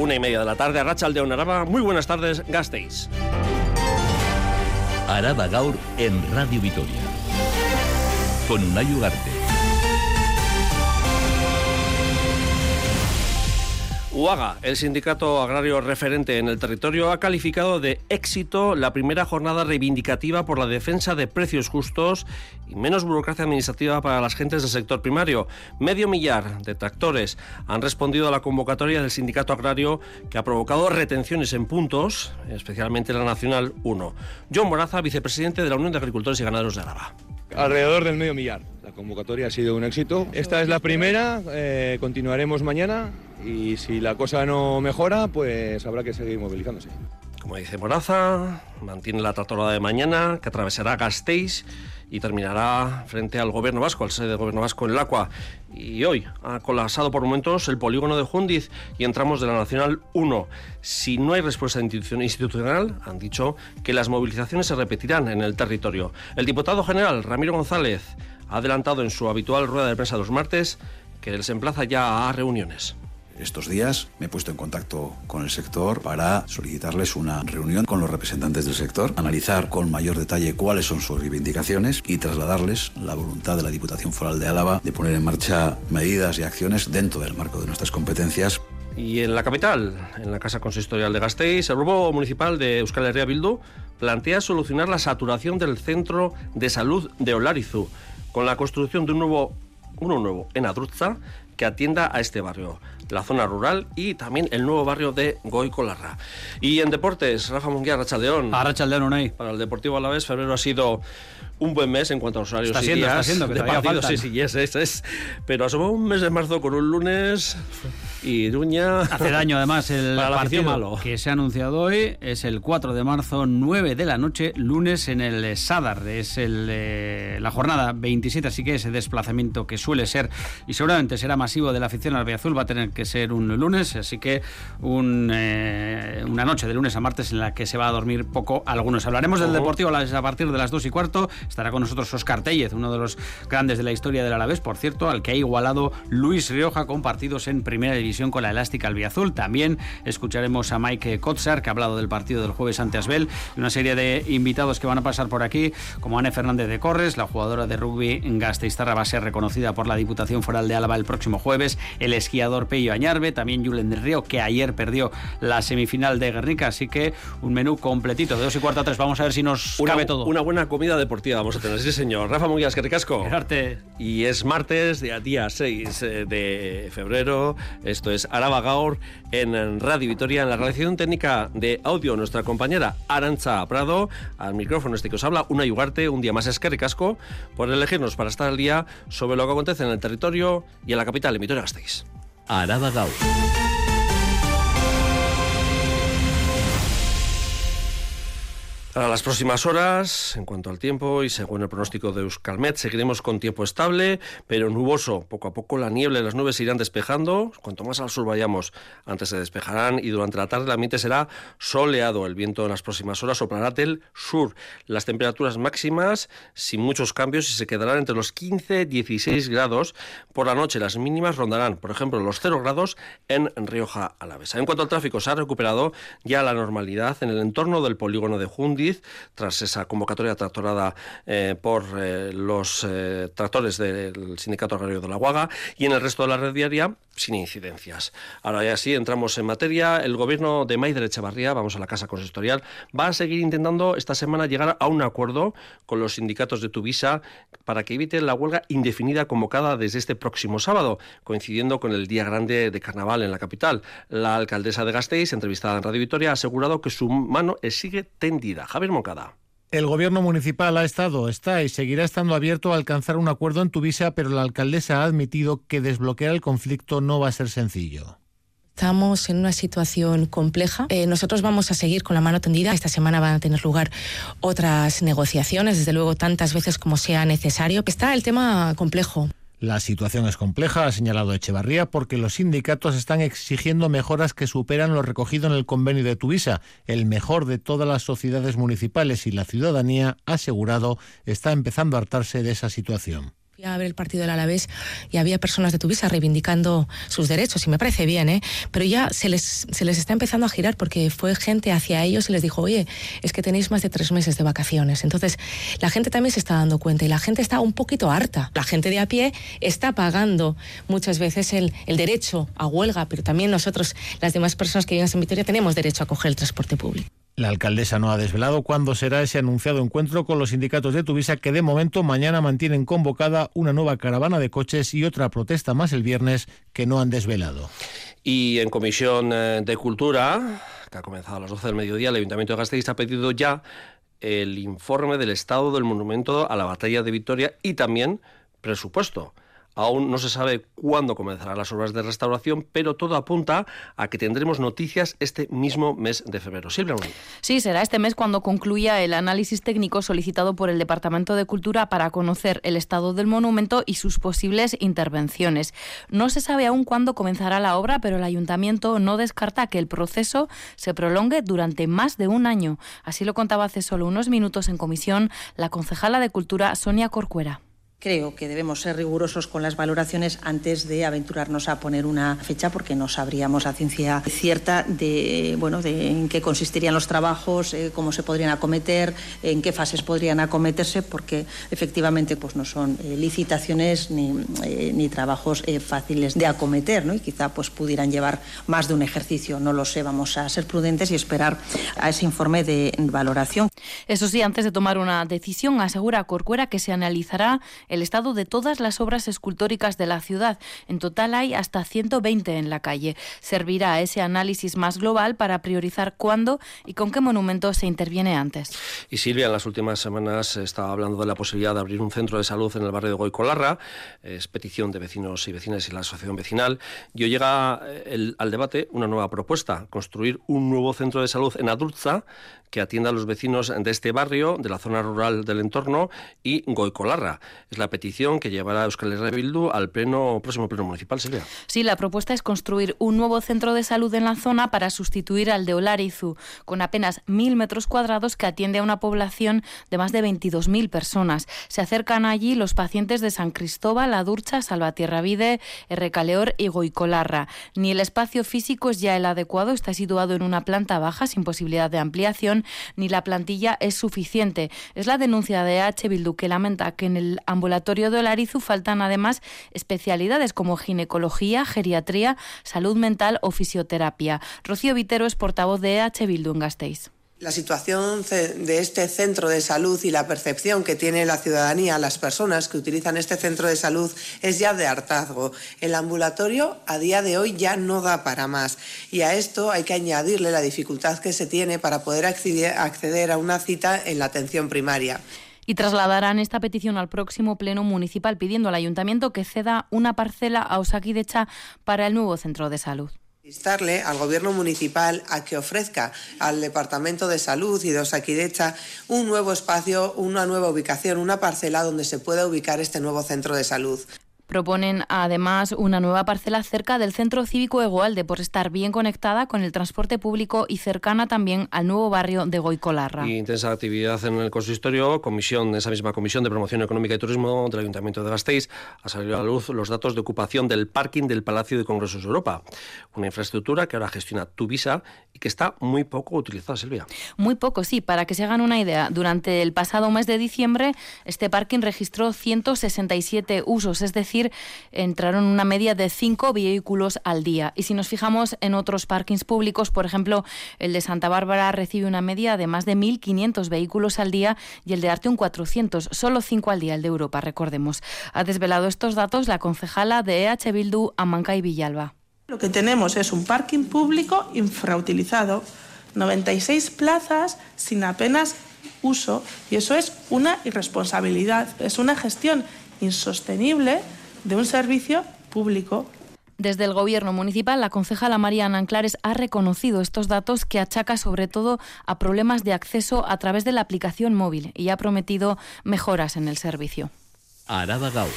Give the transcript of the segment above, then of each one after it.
Una y media de la tarde, Racha Aldeón Araba. Muy buenas tardes, Gasteiz. Araba Gaur en Radio Vitoria. Con Unai Ugarte. UAGA, el sindicato agrario referente en el territorio, ha calificado de éxito la primera jornada reivindicativa por la defensa de precios justos y menos burocracia administrativa para las gentes del sector primario. Medio millar de tractores han respondido a la convocatoria del sindicato agrario que ha provocado retenciones en puntos, especialmente la Nacional 1. John Moraza, vicepresidente de la Unión de Agricultores y Ganaderos de Araba. Alrededor del medio millar. La convocatoria ha sido un éxito. Esta es la primera, eh, continuaremos mañana y si la cosa no mejora, pues habrá que seguir movilizándose. Como dice Moraza, mantiene la tratorada de mañana, que atravesará Gasteiz y terminará frente al gobierno vasco, al sede del gobierno vasco en el Acua. Y hoy ha colapsado por momentos el polígono de Jundiz y entramos de la Nacional 1. Si no hay respuesta institucional, han dicho que las movilizaciones se repetirán en el territorio. El diputado general Ramiro González ha adelantado en su habitual rueda de prensa los martes que se emplaza ya a reuniones. Estos días me he puesto en contacto con el sector para solicitarles una reunión con los representantes del sector, analizar con mayor detalle cuáles son sus reivindicaciones y trasladarles la voluntad de la Diputación Foral de Álava de poner en marcha medidas y acciones dentro del marco de nuestras competencias. Y en la capital, en la Casa Consistorial de Gasteiz, el grupo municipal de Euskal Herria Bildu plantea solucionar la saturación del centro de salud de Olarizu con la construcción de un nuevo, uno nuevo en Adrutza que atienda a este barrio la zona rural y también el nuevo barrio de Goicolarra. Y en deportes, Rafa Munguía, Rachaldeón. A Rachaldeón, Unai. Para el Deportivo Alavés, febrero ha sido un buen mes en cuanto a los horarios está y siendo, días está siendo, que de partidos. Sí, sí, es, es, es. Pero asomó un mes de marzo con un lunes y Iruña... Hace daño además el partido malo. que se ha anunciado hoy es el 4 de marzo, 9 de la noche, lunes en el Sadar. Es el, eh, la jornada 27, así que ese desplazamiento que suele ser y seguramente será masivo de la afición albiazul va a tener que ser un lunes, así que un, eh, una noche de lunes a martes en la que se va a dormir poco algunos. Hablaremos del. Deportivo a partir de las 2 y cuarto. Estará con nosotros Oscar Tellez, uno de los grandes de la historia del Alavés, por cierto, al que ha igualado Luis Rioja con partidos en primera división con la elástica albiazul. También escucharemos a Mike Kotzar, que ha hablado del partido del jueves ante Asbel, y una serie de invitados que van a pasar por aquí, como Anne Fernández de Corres, la jugadora de rugby en Gasteiztarra va a ser reconocida por la Diputación Foral de Álava el próximo jueves, el esquiador Pello Añarbe, también Julen del Río, que ayer perdió la semifinal de Guernica, así que un menú completito de dos y cuarto a tres. Vamos a ver si nos Una, cabe todo. una buena comida deportiva vamos a tener, sí señor. Rafa Munguías, que ricasco. Y es martes, día, día 6 eh, de febrero. Esto es Araba Gaur en Radio Vitoria, en la realización técnica de audio, nuestra compañera Arancha Prado. Al micrófono este que os habla, una Ugarte, un día más es que ricasco, por elegirnos para estar al día sobre lo que acontece en el territorio y en la capital, en Vitoria Gasteiz. Araba Gaur. Para las próximas horas, en cuanto al tiempo y según el pronóstico de Euskalmet, seguiremos con tiempo estable, pero nuboso. Poco a poco la niebla y las nubes se irán despejando. Cuanto más al sur vayamos, antes se despejarán y durante la tarde el ambiente será soleado. El viento en las próximas horas soplará del sur. Las temperaturas máximas, sin muchos cambios, y se quedarán entre los 15 y 16 grados. Por la noche las mínimas rondarán, por ejemplo, los 0 grados en Rioja Alavesa. En cuanto al tráfico, se ha recuperado ya la normalidad en el entorno del polígono de Tras esa convocatoria tractorada eh, por eh, los eh, tractores del Sindicato Agrario de la Guaga y en el resto de la red diaria sin incidencias. Ahora ya sí, entramos en materia. El gobierno de Maider Echevarría, vamos a la Casa Consistorial, va a seguir intentando esta semana llegar a un acuerdo con los sindicatos de Tuvisa para que eviten la huelga indefinida convocada desde este próximo sábado, coincidiendo con el día grande de carnaval en la capital. La alcaldesa de Gasteiz, entrevistada en Radio Vitoria, ha asegurado que su mano sigue tendida. Javier Moncada. El gobierno municipal ha estado, está y seguirá estando abierto a alcanzar un acuerdo en Tuvisa, pero la alcaldesa ha admitido que desbloquear el conflicto no va a ser sencillo. Estamos en una situación compleja. Eh, nosotros vamos a seguir con la mano tendida. Esta semana van a tener lugar otras negociaciones, desde luego tantas veces como sea necesario. Está el tema complejo. La situación es compleja, ha señalado Echevarría, porque los sindicatos están exigiendo mejoras que superan lo recogido en el convenio de Tuvisa, el mejor de todas las sociedades municipales y la ciudadanía, asegurado, está empezando a hartarse de esa situación. A ver el partido del Alavés y había personas de Tuvisa reivindicando sus derechos y me parece bien, ¿eh? pero ya se les, se les está empezando a girar porque fue gente hacia ellos y les dijo, oye, es que tenéis más de tres meses de vacaciones. Entonces, la gente también se está dando cuenta y la gente está un poquito harta. La gente de a pie está pagando muchas veces el, el derecho a huelga, pero también nosotros, las demás personas que viven en Vitoria, tenemos derecho a coger el transporte público. La alcaldesa no ha desvelado cuándo será ese anunciado encuentro con los sindicatos de Tuvisa que de momento mañana mantienen convocada una nueva caravana de coches y otra protesta más el viernes que no han desvelado. Y en Comisión eh, de Cultura, que ha comenzado a las 12 del mediodía, el Ayuntamiento de Gasteiz ha pedido ya el informe del estado del monumento a la batalla de Victoria y también presupuesto. Aún no se sabe cuándo comenzarán las obras de restauración, pero todo apunta a que tendremos noticias este mismo mes de febrero. Silvia Sí, será este mes cuando concluya el análisis técnico solicitado por el Departamento de Cultura para conocer el estado del monumento y sus posibles intervenciones. No se sabe aún cuándo comenzará la obra, pero el Ayuntamiento no descarta que el proceso se prolongue durante más de un año. Así lo contaba hace solo unos minutos en comisión la concejala de Cultura Sonia Corcuera. Creo que debemos ser rigurosos con las valoraciones antes de aventurarnos a poner una fecha porque no sabríamos a ciencia cierta de, bueno, de en qué consistirían los trabajos, eh, cómo se podrían acometer, en qué fases podrían acometerse, porque efectivamente pues, no son eh, licitaciones ni, eh, ni trabajos fáciles de acometer ¿no? y quizá pues, pudieran llevar más de un ejercicio. No lo sé, vamos a ser prudentes y esperar a ese informe de valoración. Eso sí, antes de tomar una decisión, asegura Corcuera que se analizará el estado de todas las obras escultóricas de la ciudad. En total hay hasta 120 en la calle. Servirá ese análisis más global para priorizar cuándo y con qué monumentos se interviene antes. Y Silvia, en las últimas semanas estaba hablando de la posibilidad de abrir un centro de salud en el barrio de Goicolarra. Es petición de vecinos y vecinas y la asociación vecinal. Y hoy llega eh, al debate una nueva propuesta, construir un nuevo centro de salud en Adurza que atienda a los vecinos de este barrio, de la zona rural del entorno y Goicolarra. Es la petición que llevará Euskal Herria al pleno, próximo pleno municipal, Silvia. Sí, la propuesta es construir un nuevo centro de salud en la zona para sustituir al de Olarizu, con apenas mil metros cuadrados que atiende a una población de más de 22.000 personas. Se acercan allí los pacientes de San Cristóbal, Adurcha, Salvatierra Vide, Errecaleor y Goicolarra. Ni el espacio físico es ya el adecuado, está situado en una planta baja sin posibilidad de ampliación, ni la plantilla es suficiente. Es la denuncia de H. Bildu que lamenta que en el ambulatorio de Olarizu faltan además especialidades como ginecología, geriatría, salud mental o fisioterapia. Rocío Vitero es portavoz de H. Bildu en Gasteiz. La situación de este centro de salud y la percepción que tiene la ciudadanía, las personas que utilizan este centro de salud, es ya de hartazgo. El ambulatorio a día de hoy ya no da para más. Y a esto hay que añadirle la dificultad que se tiene para poder acceder a una cita en la atención primaria. Y trasladarán esta petición al próximo pleno municipal pidiendo al ayuntamiento que ceda una parcela a Osakidecha para el nuevo centro de salud instarle al gobierno municipal a que ofrezca al Departamento de Salud y de Osakidecha un nuevo espacio, una nueva ubicación, una parcela donde se pueda ubicar este nuevo centro de salud. Proponen además una nueva parcela cerca del Centro Cívico Egoalde por estar bien conectada con el transporte público y cercana también al nuevo barrio de Goicolarra. Y intensa actividad en el consistorio, comisión, esa misma comisión de promoción económica y turismo del Ayuntamiento de Gasteiz ha salido a la luz los datos de ocupación del parking del Palacio de Congresos de Europa, una infraestructura que ahora gestiona Tuvisa y que está muy poco utilizada, Silvia. Muy poco, sí. Para que se hagan una idea, durante el pasado mes de diciembre este parking registró 167 usos, es decir, entraron una media de cinco vehículos al día. Y si nos fijamos en otros parkings públicos, por ejemplo, el de Santa Bárbara recibe una media de más de 1.500 vehículos al día y el de Arte un 400, solo cinco al día el de Europa, recordemos. Ha desvelado estos datos la concejala de EH Bildu, Amanca y Villalba. Lo que tenemos es un parking público infrautilizado, 96 plazas sin apenas uso y eso es una irresponsabilidad, es una gestión insostenible de un servicio público desde el Gobierno municipal, la concejala Mariana Anclares ha reconocido estos datos que achaca sobre todo a problemas de acceso a través de la aplicación móvil y ha prometido mejoras en el servicio. Arada Gau.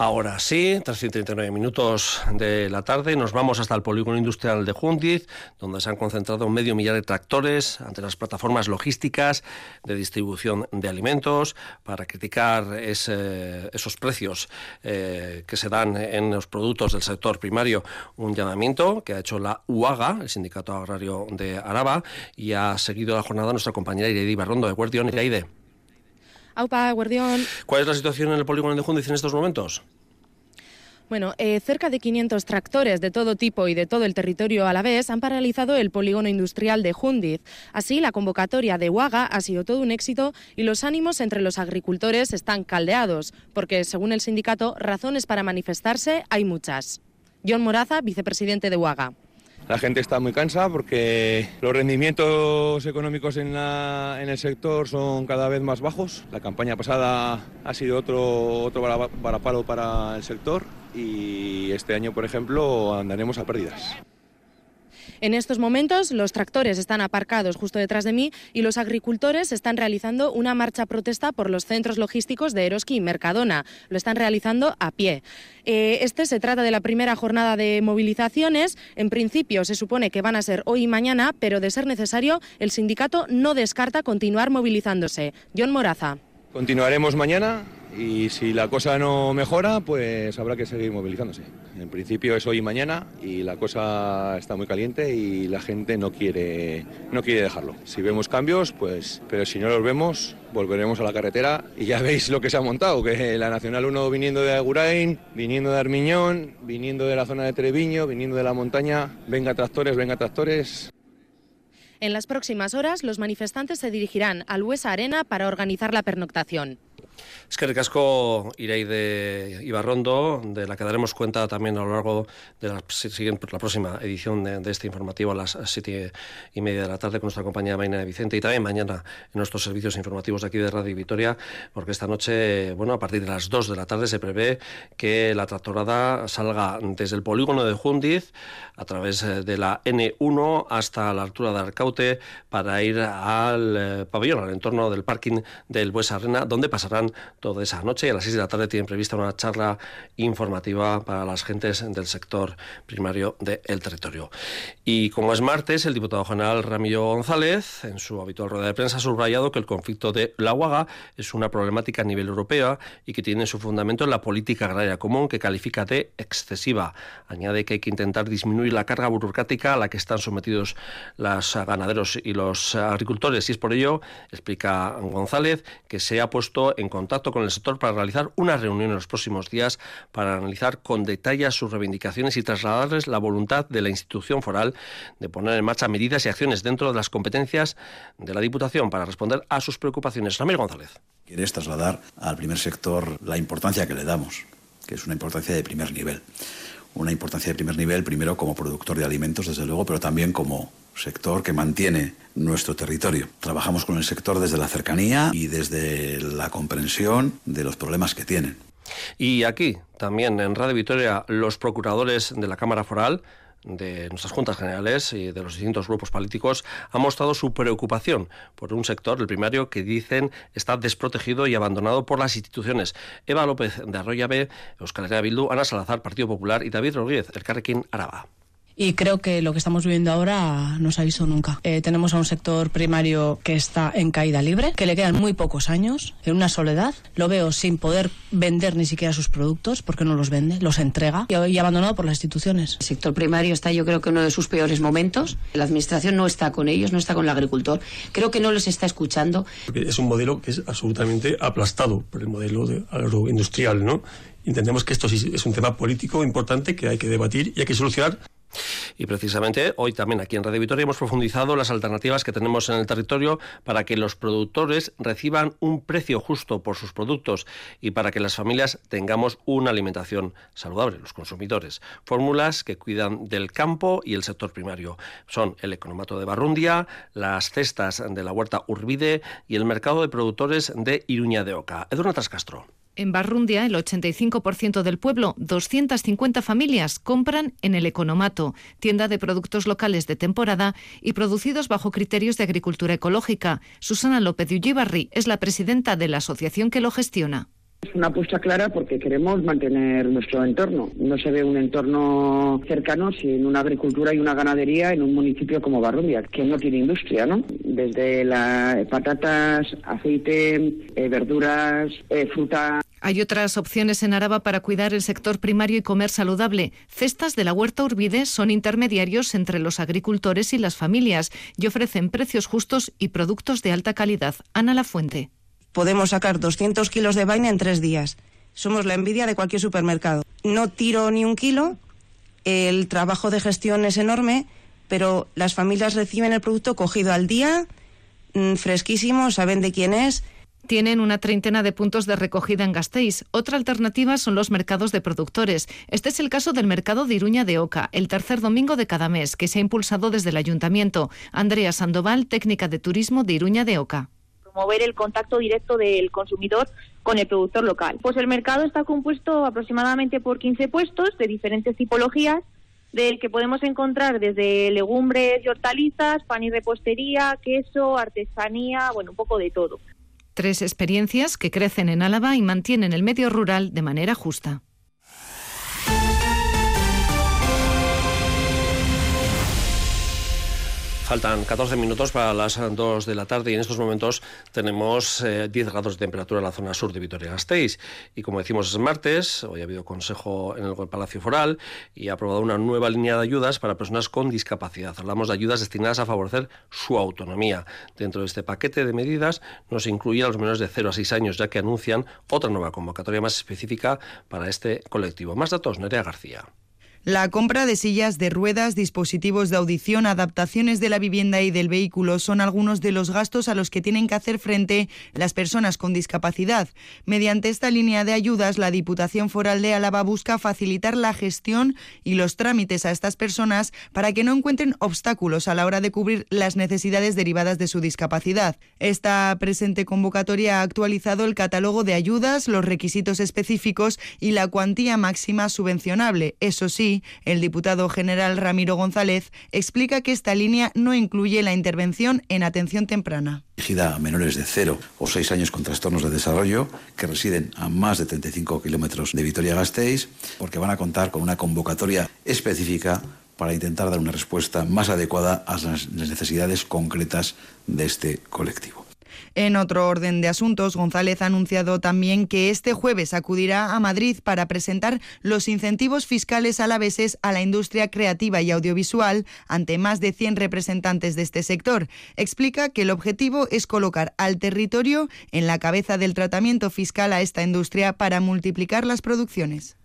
Ahora sí, tras 39 minutos de la tarde, nos vamos hasta el polígono industrial de Jundiz, donde se han concentrado medio millar de tractores ante las plataformas logísticas de distribución de alimentos para criticar esos precios eh, que se dan en los productos del sector primario. Un llamamiento que ha hecho la UAGA, el Sindicato Agrario de Araba, y ha seguido la jornada nuestra compañera Iredi Barrondo de Guardión. Iraide. Aupa, Guardión. ¿Cuál es la situación en el polígono de Jundiz en estos momentos? Bueno, eh, cerca de 500 tractores de todo tipo y de todo el territorio a la vez han paralizado el polígono industrial de Jundiz. Así, la convocatoria de Huaga ha sido todo un éxito y los ánimos entre los agricultores están caldeados, porque, según el sindicato, razones para manifestarse hay muchas. John Moraza, vicepresidente de Huaga. La gente está muy cansada porque los rendimientos económicos en, el sector son cada vez más bajos. La campaña pasada ha sido otro, otro varapalo para el sector y este año, por ejemplo, andaremos a pérdidas. En estos momentos los tractores están aparcados justo detrás de mí y los agricultores están realizando una marcha protesta por los centros logísticos de Eroski y Mercadona. Lo están realizando a pie. Eh, este se trata de la primera jornada de movilizaciones. En principio se supone que van a ser hoy y mañana, pero de ser necesario, el sindicato no descarta continuar movilizándose. John Moraza. Continuaremos mañana y si la cosa no mejora, pues habrá que seguir movilizándose. En principio es hoy y mañana y la cosa está muy caliente y la gente no quiere, no quiere dejarlo. Si vemos cambios, pues, pero si no los vemos, volveremos a la carretera y ya veis lo que se ha montado, que la Nacional 1 viniendo de Agurain, viniendo de Armiñón, viniendo de la zona de Treviño, viniendo de la montaña, venga tractores, venga tractores. En las próximas horas, los manifestantes se dirigirán al Huesa Arena para organizar la pernoctación. Es que el casco de Ibarrondo, de la que daremos cuenta también a lo largo de la, próxima edición de, este informativo a las siete y media de la tarde con nuestra compañera Maina Vicente y también mañana en nuestros servicios informativos de aquí de Radio Vitoria, porque esta noche, bueno, a partir de las dos de la tarde se prevé que la tractorada salga desde el polígono de Jundiz a través eh, de la N1 hasta la altura de Arcaute para ir al eh, pabellón, al entorno del parking del Buesa Arena, donde pasarán toda esa noche y a las 6 de la tarde tienen prevista una charla informativa para las gentes del sector primario del territorio. Y como es martes, el diputado general Ramiro González, en su habitual rueda de prensa, ha subrayado que el conflicto de la Huaga es una problemática a nivel europeo y que tiene su fundamento en la política agraria común que califica de excesiva. Añade que hay que intentar disminuir la carga burocrática a la que están sometidos los ganaderos y los agricultores y es por ello, explica González, que se ha puesto en contacto con el sector para realizar una reunión en los próximos días para analizar con detalle sus reivindicaciones y trasladarles la voluntad de la institución foral de poner en marcha medidas y acciones dentro de las competencias de la Diputación para responder a sus preocupaciones. Ramiro González. Quieres trasladar al primer sector la importancia que le damos, que es una importancia de primer nivel. Una importancia de primer nivel, primero como productor de alimentos, desde luego, pero también como sector que mantiene nuestro territorio. Trabajamos con el sector desde la cercanía y desde la comprensión de los problemas que tienen. Y aquí, también en Radio Victoria, los procuradores de la Cámara Foral de nuestras juntas generales y de los distintos grupos políticos han mostrado su preocupación por un sector, el primario, que dicen está desprotegido y abandonado por las instituciones. Eva López de Arroya B, Euskal Herria Bildu, Ana Salazar, Partido Popular y David Rodríguez, el Carrequín Araba y creo que lo que estamos viviendo ahora no se ha visto nunca. Eh, tenemos a un sector primario que está en caída libre, que le quedan muy pocos años, en una soledad. Lo veo sin poder vender ni siquiera sus productos, porque no los vende, los entrega y, abandonado por las instituciones. El sector primario está, yo creo que uno de sus peores momentos. La administración no está con ellos, no está con el agricultor. Creo que no les está escuchando. Es un modelo que es absolutamente aplastado por el modelo de agroindustrial, ¿no? Entendemos que esto es un tema político importante que hay que debatir y hay que solucionar y precisamente hoy también aquí en Radio Vitoria hemos profundizado las alternativas que tenemos en el territorio para que los productores reciban un precio justo por sus productos y para que las familias tengamos una alimentación saludable, los consumidores. Fórmulas que cuidan del campo y el sector primario. Son el economato de Barrundia, las cestas de la huerta Urbide y el mercado de productores de Iruña de Oca. Edurne Trascastro. En Barrundia, el 85% del pueblo, 250 familias, compran en el Economato, tienda de productos locales de temporada y producidos bajo criterios de agricultura ecológica. Susana López de Ullibarri es la presidenta de la asociación que lo gestiona. Es una apuesta clara porque queremos mantener nuestro entorno. No se ve un entorno cercano sin una agricultura y una ganadería en un municipio como Barrubia, que no tiene industria, ¿no? Desde las patatas, aceite, eh, verduras, eh, fruta. Hay otras opciones en Araba para cuidar el sector primario y comer saludable. Cestas de la Huerta Urbide son intermediarios entre los agricultores y las familias y ofrecen precios justos y productos de alta calidad. Ana La Fuente podemos sacar 200 kilos de vaina en tres días. Somos la envidia de cualquier supermercado. No tiro ni un kilo, el trabajo de gestión es enorme, pero las familias reciben el producto cogido al día, mm, fresquísimo, saben de quién es. Tienen una treintena de puntos de recogida en Gasteiz. Otra alternativa son los mercados de productores. Este es el caso del mercado de Iruña de Oca, el tercer domingo de cada mes, que se ha impulsado desde el ayuntamiento. Andrea Sandoval, técnica de turismo de Iruña de Oca promover el contacto directo del consumidor con el productor local. Pues el mercado está compuesto aproximadamente por 15 puestos de diferentes tipologías, del que podemos encontrar desde legumbres y hortalizas, pan y repostería, queso, artesanía, bueno, un poco de todo. Tres experiencias que crecen en Álava y mantienen el medio rural de manera justa. Faltan 14 minutos para las 2 de la tarde y en estos momentos tenemos 10 eh, grados de temperatura en la zona sur de Vitoria-Gasteiz. Y como decimos es martes, hoy ha habido consejo en el Palacio Foral y ha aprobado una nueva línea de ayudas para personas con discapacidad. Hablamos de ayudas destinadas a favorecer su autonomía. Dentro de este paquete de medidas nos incluye a los menores de 0 a 6 años, ya que anuncian otra nueva convocatoria más específica para este colectivo. Más datos, Nerea García. La compra de sillas de ruedas, dispositivos de audición, adaptaciones de la vivienda y del vehículo son algunos de los gastos a los que tienen que hacer frente las personas con discapacidad. Mediante esta línea de ayudas, la Diputación Foral de Álava busca facilitar la gestión y los trámites a estas personas para que no encuentren obstáculos a la hora de cubrir las necesidades derivadas de su discapacidad. Esta presente convocatoria ha actualizado el catálogo de ayudas, los requisitos específicos y la cuantía máxima subvencionable. Eso sí, el diputado general Ramiro González explica que esta línea no incluye la intervención en atención temprana. Dirigida a menores de 0 o 6 años con trastornos de desarrollo que residen a más de 35 kilómetros de Vitoria-Gasteiz, porque van a contar con una convocatoria específica para intentar dar una respuesta más adecuada a las necesidades concretas de este colectivo. En otro orden de asuntos, González ha anunciado también que este jueves acudirá a Madrid para presentar los incentivos fiscales alaveses a la industria creativa y audiovisual ante más de 100 representantes de este sector. Explica que el objetivo es colocar al territorio en la cabeza del tratamiento fiscal a esta industria para multiplicar las producciones.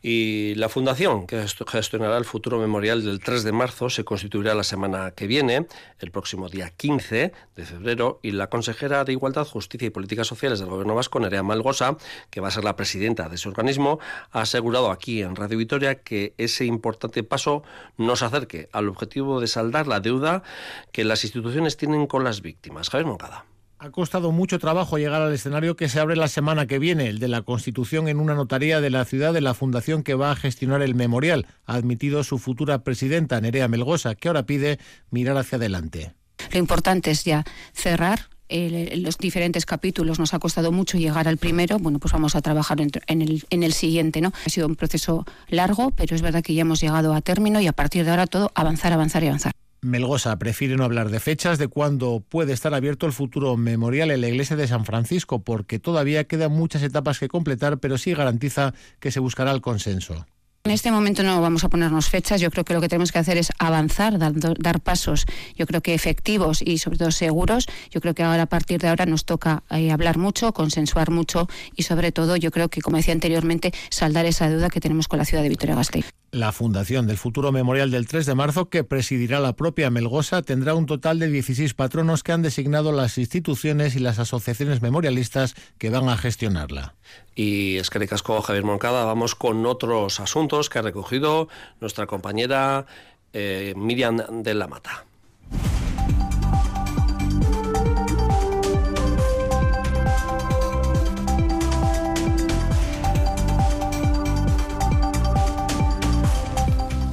Y la fundación que gestionará el futuro memorial del 3 de marzo se constituirá la semana que viene, el próximo día 15 de febrero, y la consejera de Igualdad, Justicia y Políticas Sociales del Gobierno vasco, Nerea Malgosa, que va a ser la presidenta de ese organismo, ha asegurado aquí en Radio Vitoria que ese importante paso nos acerque al objetivo de saldar la deuda que las instituciones tienen con las víctimas. Javier Moncada. Ha costado mucho trabajo llegar al escenario que se abre la semana que viene, el de la constitución en una notaría de la ciudad de la fundación que va a gestionar el memorial, ha admitido su futura presidenta, Nerea Melgosa, que ahora pide mirar hacia adelante. Lo importante es ya cerrar los diferentes capítulos nos ha costado mucho llegar al primero, bueno, pues vamos a trabajar en, el, en el siguiente, ¿no? Ha sido un proceso largo, pero es verdad que ya hemos llegado a término y a partir de ahora todo avanzar, avanzar y avanzar. Melgosa prefiere no hablar de fechas de cuándo puede estar abierto el futuro memorial en la iglesia de San Francisco, porque todavía quedan muchas etapas que completar, pero sí garantiza que se buscará el consenso. En este momento no vamos a ponernos fechas, yo creo que lo que tenemos que hacer es avanzar, dar, pasos, yo creo que efectivos y sobre todo seguros. Yo creo que ahora a partir de ahora nos toca eh, hablar mucho, consensuar mucho y sobre todo yo creo que, como decía anteriormente, saldar esa deuda que tenemos con la ciudad de Vitoria-Gasteiz. La fundación del futuro memorial del 3 de marzo, que presidirá la propia Melgosa, tendrá un total de 16 patronos que han designado las instituciones y las asociaciones memorialistas que van a gestionarla. Y es que Javier Moncada, vamos con otros asuntos que ha recogido nuestra compañera eh, Miriam de la Mata.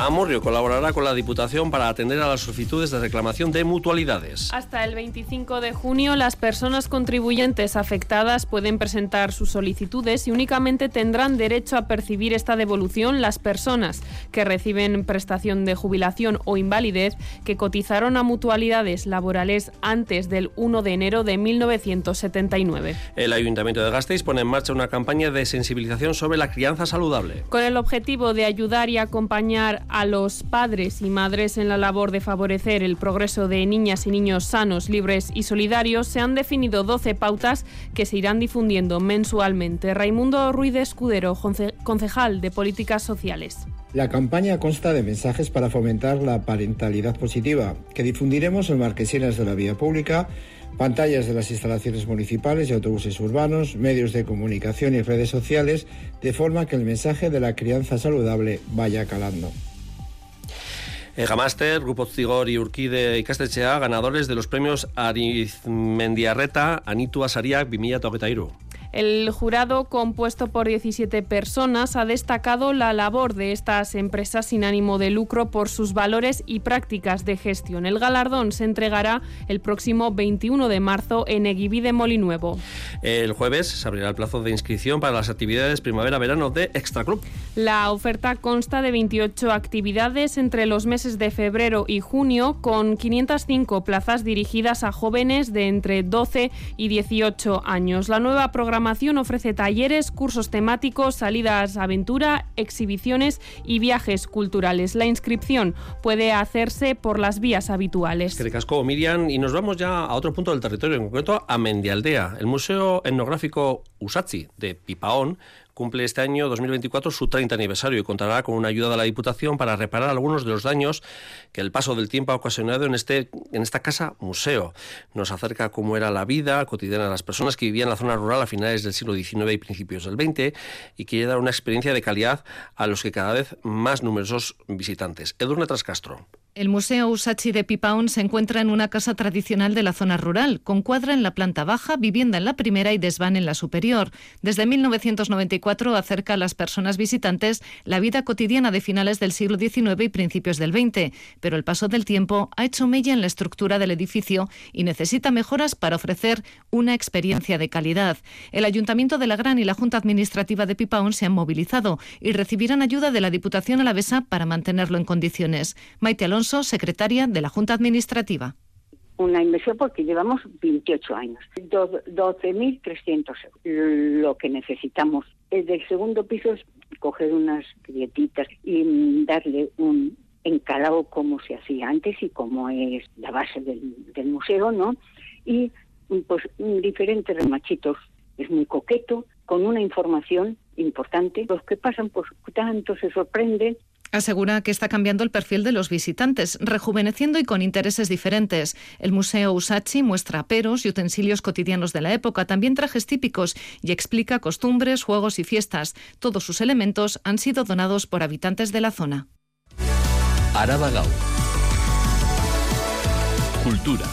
Amurrio colaborará con la Diputación para atender a las solicitudes de reclamación de mutualidades. Hasta el 25 de junio, las personas contribuyentes afectadas pueden presentar sus solicitudes y únicamente tendrán derecho a percibir esta devolución las personas que reciben prestación de jubilación o invalidez que cotizaron a mutualidades laborales antes del 1 de enero de 1979. El Ayuntamiento de Gasteiz pone en marcha una campaña de sensibilización sobre la crianza saludable. Con el objetivo de ayudar y acompañar a los padres y madres en la labor de favorecer el progreso de niñas y niños sanos, libres y solidarios, se han definido 12 pautas que se irán difundiendo mensualmente. Raimundo Ruiz Escudero, concejal de Políticas Sociales. La campaña consta de mensajes para fomentar la parentalidad positiva, que difundiremos en marquesinas de la vía pública, pantallas de las instalaciones municipales y autobuses urbanos, medios de comunicación y redes sociales, de forma que el mensaje de la crianza saludable vaya calando. Egamaster, Grupo Zigor y Urquide Ikastetxea, ganadores de los premios Arizmendiarreta, Anitu Asariak, Bimilla Togetairu. El jurado, compuesto por 17 personas, ha destacado la labor de estas empresas sin ánimo de lucro por sus valores y prácticas de gestión. El galardón se entregará el próximo 21 de marzo en Eguibí de Molinuevo. El jueves se abrirá el plazo de inscripción para las actividades primavera-verano de Extra Club. La oferta consta de 28 actividades entre los meses de febrero y junio, con 505 plazas dirigidas a jóvenes de entre 12 y 18 años. La nueva programación ofrece talleres, cursos temáticos, salidas aventura, exhibiciones y viajes culturales. La inscripción puede hacerse por las vías habituales. Que casco, Miriam, y nos vamos ya a otro punto del territorio, en concreto a Mendialdea. El Museo Etnográfico Usatzi de Pipaón cumple este año 2024 su 30 aniversario y contará con una ayuda de la Diputación para reparar algunos de los daños que el paso del tiempo ha ocasionado en, este, en esta casa museo. Nos acerca cómo era la vida cotidiana de las personas que vivían en la zona rural a finales del siglo XIX y principios del XX y quiere dar una experiencia de calidad a los que cada vez más numerosos visitantes. Edurne Trascastro. El Museo Usachi de Pipaón se encuentra en una casa tradicional de la zona rural, con cuadra en la planta baja, vivienda en la primera y desván en la superior. Desde 1994 acerca a las personas visitantes la vida cotidiana de finales del siglo XIX y principios del XX, pero el paso del tiempo ha hecho mella en la estructura del edificio y necesita mejoras para ofrecer una experiencia de calidad. El Ayuntamiento de La Gran y la Junta Administrativa de Pipaón se han movilizado y recibirán ayuda de la Diputación Alavesa para mantenerlo en condiciones. Maite Alonso secretaria de la Junta Administrativa. Una inversión porque llevamos 28 años, 12.300 euros. Lo que necesitamos es del segundo piso es coger unas grietitas y darle un encalado como se hacía antes y como es la base del, del museo, ¿no? Y pues diferentes remachitos. Es muy coqueto, con una información importante. Los que pasan, pues tanto se sorprenden Asegura que está cambiando el perfil de los visitantes, rejuveneciendo y con intereses diferentes. El Museo Usachi muestra peros y utensilios cotidianos de la época, también trajes típicos, y explica costumbres, juegos y fiestas. Todos sus elementos han sido donados por habitantes de la zona. Cultura.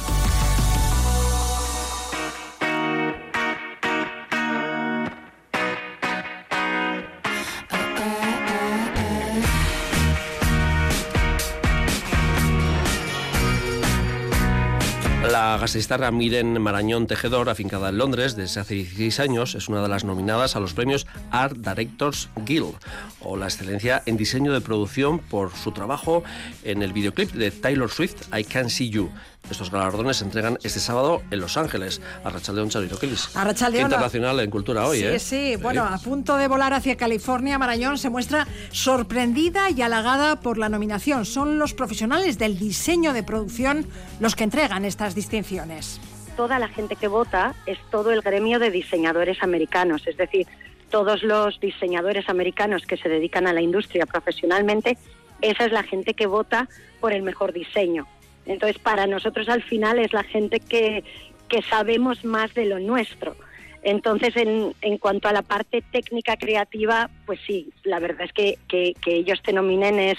La gasistarra Miren Marañón Tejedor, afincada en Londres desde hace 16 años, es una de las nominadas a los premios Art Directors Guild, o la excelencia en diseño de producción por su trabajo en el videoclip de Taylor Swift, I Can See You. Estos galardones se entregan este sábado en Los Ángeles. A Rachaldeón Chariroquilis. A Rachaldeón. Internacional en Cultura hoy, sí, ¿eh? Sí, Bueno, a punto de volar hacia California, Marañón se muestra sorprendida y halagada por la nominación. Son los profesionales del diseño de producción los que entregan estas distinciones. Toda la gente que vota es todo el gremio de diseñadores americanos, es decir, todos los diseñadores americanos que se dedican a la industria profesionalmente, esa es la gente que vota por el mejor diseño. Entonces, para nosotros al final es la gente que, que sabemos más de lo nuestro. Entonces, en, en, cuanto a la parte técnica creativa, pues sí, la verdad es que, que, que ellos te nominen es,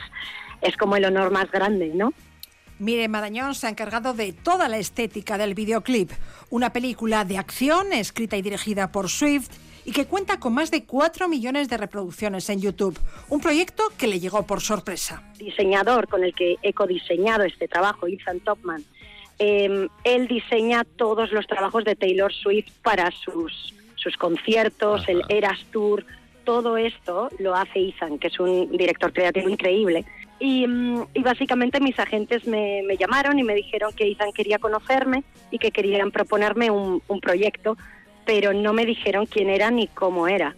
es como el honor más grande, ¿no? Mire, Marañón se ha encargado de toda la estética del videoclip. Una película de acción escrita y dirigida por Swift y que cuenta con más de 4 millones de reproducciones en YouTube. Un proyecto que le llegó por sorpresa. Diseñador con el que he codiseñado este trabajo, Ethan Topman, eh, él diseña todos los trabajos de Taylor Swift para sus, sus conciertos, el Eras Tour, todo esto lo hace Ethan, que es un director creativo increíble. Y, mm, y básicamente mis agentes me, me, llamaron y me dijeron que Ethan quería conocerme y que querían proponerme un, un proyecto, pero no me dijeron quién era ni cómo era.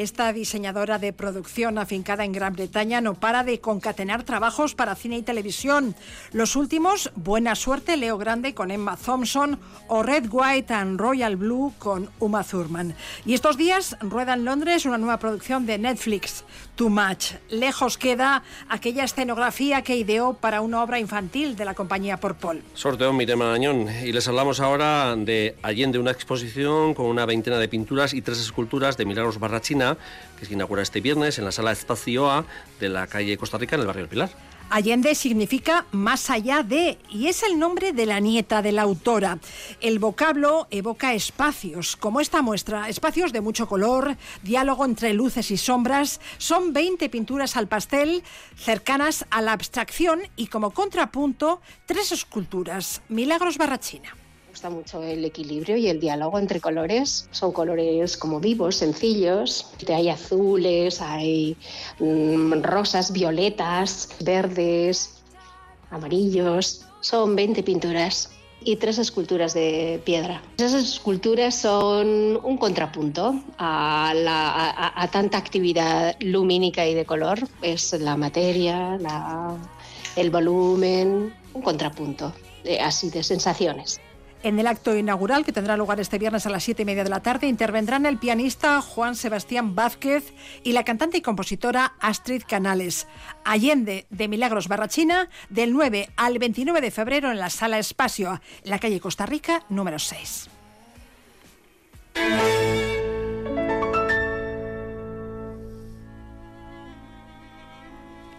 Esta diseñadora de producción afincada en Gran Bretaña no para de concatenar trabajos para cine y televisión. Los últimos, Buena Suerte, Leo Grande con Emma Thompson o Red, White and Royal Blue con Uma Thurman. Y estos días rueda en Londres una nueva producción de Netflix, Too Much. Lejos queda aquella escenografía que ideó para una obra infantil de la compañía Porpol. Sorteo Mirema Marañón. Y les hablamos ahora de Allende, una exposición con una veintena de pinturas y tres esculturas de Milagros Barrachina, que se inaugura este viernes en la sala Espacio A de la calle Costa Rica, en el barrio del Pilar. Allende significa más allá de y es el nombre de la nieta de la autora. El vocablo evoca espacios, como esta muestra, espacios de mucho color, diálogo entre luces y sombras. Son 20 pinturas al pastel cercanas a la abstracción y como contrapunto tres esculturas. Milagros Barrachina gusta mucho el equilibrio y el diálogo entre colores. Son colores como vivos, sencillos. Hay azules, hay mm, rosas, violetas, verdes, amarillos. Son 20 pinturas y tres esculturas de piedra. Esas esculturas son un contrapunto a, la, tanta actividad lumínica y de color. Es la materia, el volumen, un contrapunto de, así de sensaciones. En el acto inaugural, que tendrá lugar este viernes a las siete y media de la tarde, intervendrán el pianista Juan Sebastián Vázquez y la cantante y compositora Astrid Canales. Allende de Milagros Barrachina, del 9 al 29 de febrero en la Sala Espacio, la calle Costa Rica, número 6.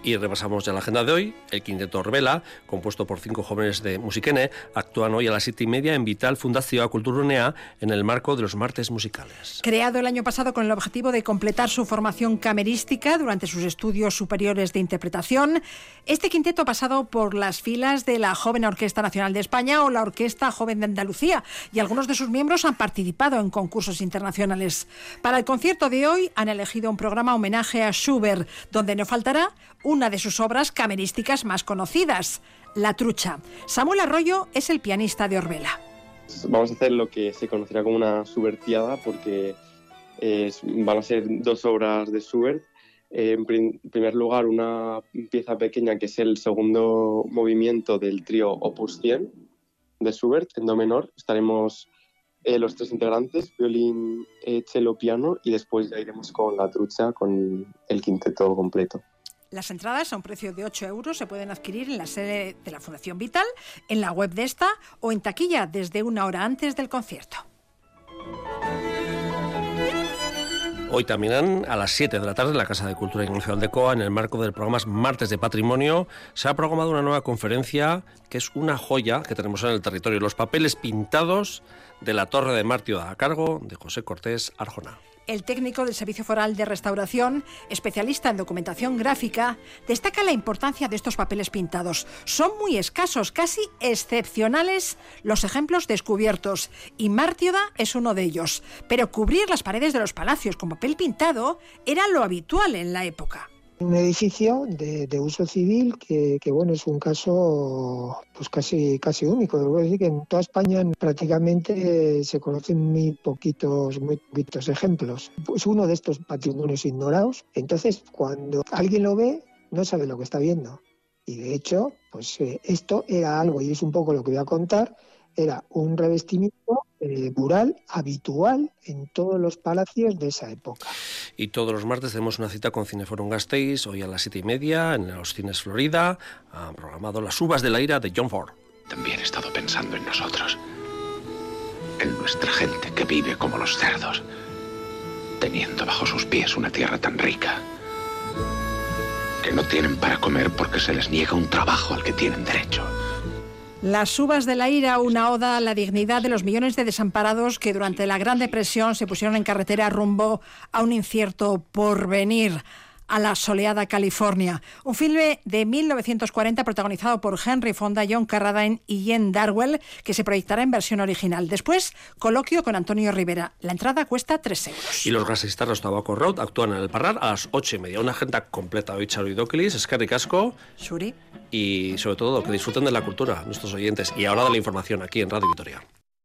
Y repasamos ya la agenda de hoy. El Quinteto Orbela, compuesto por cinco jóvenes de Musiquene, actúan hoy a las siete y media en Vital Fundación Culturunea en el marco de los martes musicales. Creado el año pasado con el objetivo de completar su formación camerística durante sus estudios superiores de interpretación, este quinteto ha pasado por las filas de la Joven Orquesta Nacional de España o la Orquesta Joven de Andalucía y algunos de sus miembros han participado en concursos internacionales. Para el concierto de hoy han elegido un programa homenaje a Schubert, donde no faltará una de sus obras camerísticas más conocidas, La Trucha. Samuel Arroyo es el pianista de Orbela. Vamos a hacer lo que se conocerá como una Schubertiada porque es, van a ser dos obras de Schubert. Eh, en prim, primer lugar, una pieza pequeña que es el segundo movimiento del trío Opus 100 de Schubert en do menor. Estaremos eh, los tres integrantes, violín, eh, cello, piano y después ya iremos con la trucha, con el quinteto completo. Las entradas a un precio de 8 euros se pueden adquirir en la sede de la Fundación Vital, en la web de esta o en taquilla desde una hora antes del concierto. Hoy también a las 7 de la tarde en la Casa de Cultura y Comercial de COA, en el marco del programa Martes de Patrimonio, se ha programado una nueva conferencia que es una joya que tenemos en el territorio, los papeles pintados de la Torre de Mártir a cargo de José Cortés Arjona el técnico del Servicio Foral de Restauración, especialista en documentación gráfica, destaca la importancia de estos papeles pintados. Son muy escasos, casi excepcionales los ejemplos descubiertos, y Mártioda es uno de ellos. Pero cubrir las paredes de los palacios con papel pintado era lo habitual en la época un edificio de, uso civil que, que, bueno es un caso pues casi casi único. Debo decir que en toda España prácticamente se conocen muy poquitos muy poquitos ejemplos. Pues uno de estos patrimonios ignorados. Entonces cuando alguien lo ve no sabe lo que está viendo. Y de hecho pues eh, esto era algo y es un poco lo que voy a contar era un revestimiento eh, mural habitual en todos los palacios de esa época. Y todos los martes tenemos una cita con Cineforum Gasteiz, hoy a las siete y media, en los cines Florida, han programado Las uvas de la ira de John Ford. También he estado pensando en nosotros, en nuestra gente que vive como los cerdos, teniendo bajo sus pies una tierra tan rica, que no tienen para comer porque se les niega un trabajo al que tienen derecho Las uvas de la ira, una oda a la dignidad de los millones de desamparados que durante la Gran Depresión se pusieron en carretera rumbo a un incierto porvenir a la soleada California. Un filme de 1940 protagonizado por Henry Fonda, John Carradine y Jen Darwell, que se proyectará en versión original. Después, coloquio con Antonio Rivera. La entrada cuesta 3 euros. Y los gasistas de Tabaco Road actúan en el Parrar a las 8 y media. Una agenda completa hoy, Charo Idóquilis, Escarri Casco. Shuri. Y sobre todo que disfruten de la cultura, nuestros oyentes. Y ahora de la información aquí en Radio Vitoria.